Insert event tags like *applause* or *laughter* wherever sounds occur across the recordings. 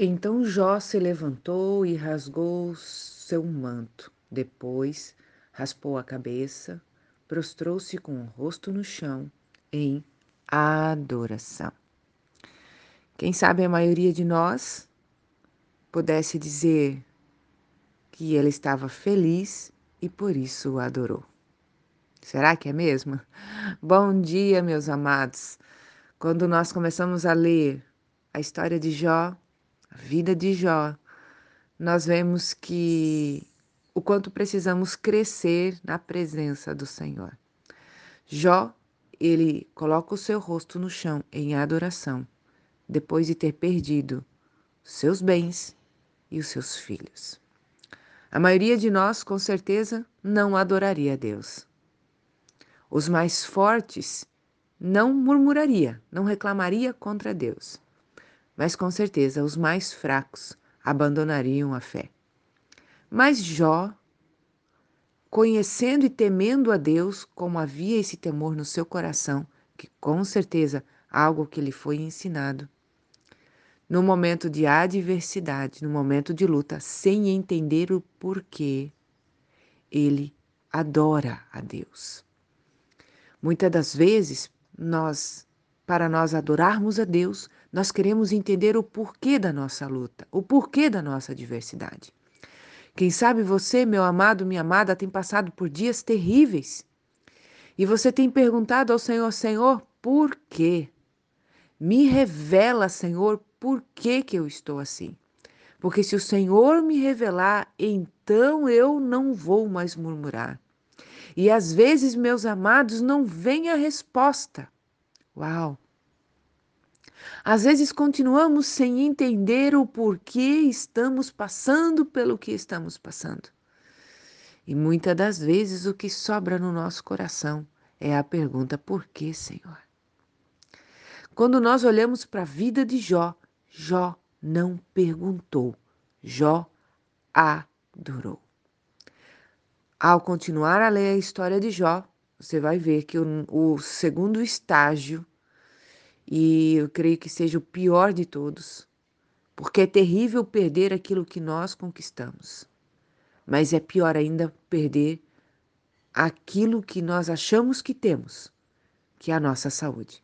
Então Jó se levantou e rasgou seu manto. Depois raspou a cabeça, prostrou-se com o rosto no chão em adoração. Quem sabe a maioria de nós pudesse dizer que ele estava feliz e por isso o adorou. Será que é mesmo? Bom dia, meus amados. Quando nós começamos a ler a história de Jó, a vida de Jó, nós vemos que o quanto precisamos crescer na presença do Senhor. Jó, ele coloca o seu rosto no chão em adoração, depois de ter perdido seus bens e os seus filhos. A maioria de nós, com certeza, não adoraria a Deus. Os mais fortes não murmuraria, não reclamaria contra Deus mas com certeza os mais fracos abandonariam a fé. Mas Jó, conhecendo e temendo a Deus, como havia esse temor no seu coração, que com certeza algo que lhe foi ensinado, no momento de adversidade, no momento de luta, sem entender o porquê, ele adora a Deus. Muitas das vezes, nós, para nós adorarmos a Deus, nós queremos entender o porquê da nossa luta, o porquê da nossa adversidade. Quem sabe você, meu amado, minha amada, tem passado por dias terríveis. E você tem perguntado ao Senhor, Senhor, por quê? Me revela, Senhor, por que, que eu estou assim. Porque se o Senhor me revelar, então eu não vou mais murmurar. E às vezes, meus amados, não vem a resposta. Uau! Às vezes continuamos sem entender o porquê estamos passando pelo que estamos passando. E muitas das vezes o que sobra no nosso coração é a pergunta: por que, Senhor? Quando nós olhamos para a vida de Jó, Jó não perguntou, Jó adorou. Ao continuar a ler a história de Jó, você vai ver que o, o segundo estágio e eu creio que seja o pior de todos, porque é terrível perder aquilo que nós conquistamos, mas é pior ainda perder aquilo que nós achamos que temos, que é a nossa saúde.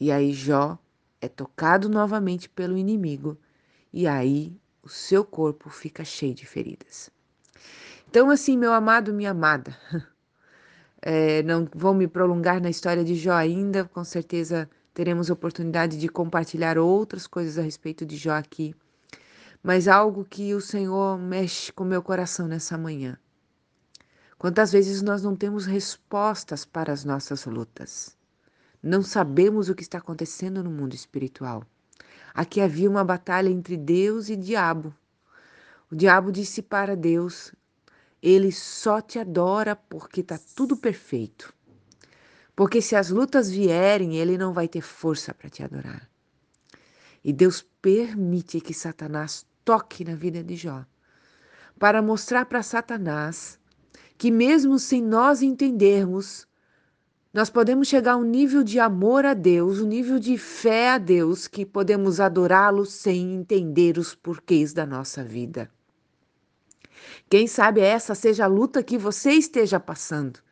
E aí Jó é tocado novamente pelo inimigo e aí o seu corpo fica cheio de feridas. Então, assim, meu amado, minha amada, é, *laughs* não vou me prolongar na história de Jó ainda, com certeza teremos oportunidade de compartilhar outras coisas a respeito de Jó aqui. Mas algo que o Senhor mexe com meu coração nessa manhã. Quantas vezes nós não temos respostas para as nossas lutas? Não sabemos o que está acontecendo no mundo espiritual. Aqui havia uma batalha entre Deus e diabo. O diabo disse para Deus: Ele só te adora porque está tudo perfeito. Porque se as lutas vierem, ele não vai ter força para te adorar. E Deus permite que Satanás toque na vida de Jó, para mostrar para Satanás que, mesmo sem nós entendermos, nós podemos chegar a um nível de amor a Deus, um nível de fé a Deus, que podemos adorá-lo sem entender os porquês da nossa vida. Quem sabe essa seja a luta que você esteja passando.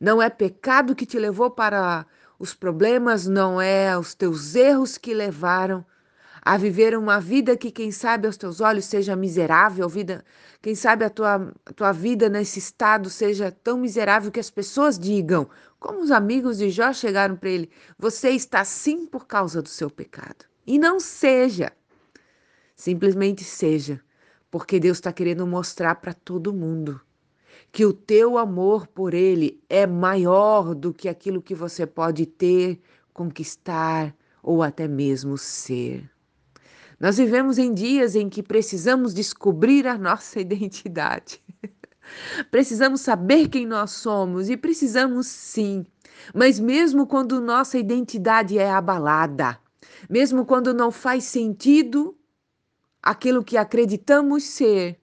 Não é pecado que te levou para os problemas, não é os teus erros que levaram a viver uma vida que, quem sabe, aos teus olhos seja miserável, vida, quem sabe a tua, a tua vida nesse estado seja tão miserável que as pessoas digam, como os amigos de Jó chegaram para ele: Você está assim por causa do seu pecado. E não seja, simplesmente seja, porque Deus está querendo mostrar para todo mundo que o teu amor por Ele é maior do que aquilo que você pode ter, conquistar ou até mesmo ser. Nós vivemos em dias em que precisamos descobrir a nossa *laughs* identidade. precisamos saber quem nós somos e precisamos sim. Mas mesmo quando nossa identidade é abalada, mesmo quando não faz sentido aquilo que acreditamos ser,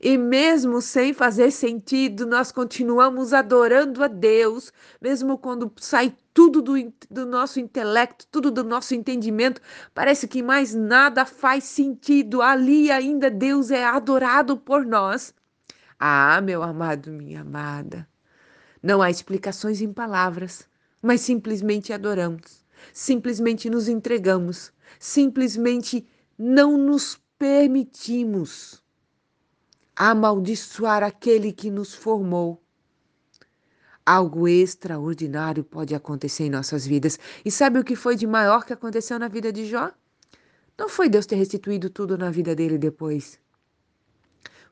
E mesmo sem fazer sentido, nós continuamos adorando a Deus, mesmo quando sai tudo do, do, nosso intelecto, tudo do nosso entendimento, parece que mais nada faz sentido. Ali ainda Deus é adorado por nós. Ah, meu amado, minha amada, não há explicações em palavras, mas simplesmente adoramos, simplesmente nos entregamos, simplesmente não nos permitimos amaldiçoar aquele que nos formou. Algo extraordinário pode acontecer em nossas vidas. E sabe o que foi de maior que aconteceu na vida de Jó? Não foi Deus ter restituído tudo na vida dele depois.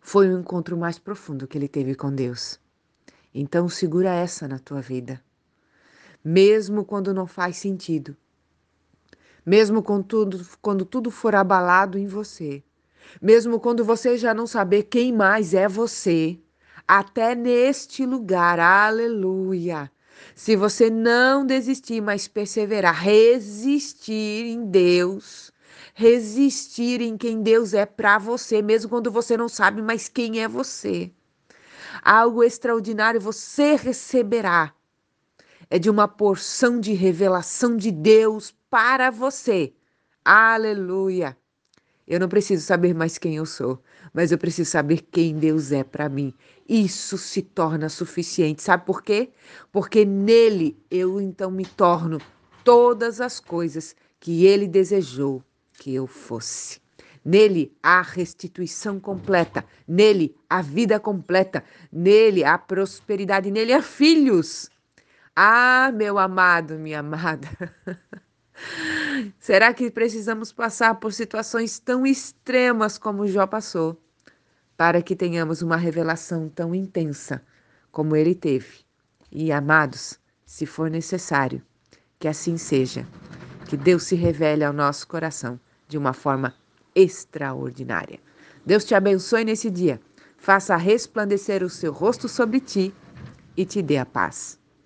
Foi o um encontro mais profundo que ele teve com Deus. Então segura essa na tua vida. Mesmo quando não faz sentido. Mesmo quando tudo, quando tudo for abalado em você mesmo quando você já não saber quem mais é você, até neste lugar, aleluia. Se você não desistir, mas perseverar, resistir em Deus, resistir em quem Deus é para você, mesmo quando você não sabe mais quem é você. Algo extraordinário você receberá. É de uma porção de revelação de Deus para você. Aleluia. Eu não preciso saber mais quem eu sou, mas eu preciso saber quem Deus é para mim. Isso se torna suficiente. Sabe por quê? Porque nele eu então me torno todas as coisas que ele desejou que eu fosse. Nele a restituição completa, nele a vida completa, nele a prosperidade, nele há filhos. Ah, meu amado, minha amada. *laughs* Será que precisamos passar por situações tão extremas como Jó passou para que tenhamos uma revelação tão intensa como ele teve? E amados, se for necessário, que assim seja, que Deus se revele ao nosso coração de uma forma extraordinária. Deus te abençoe nesse dia, faça resplandecer o seu rosto sobre ti e te dê a paz.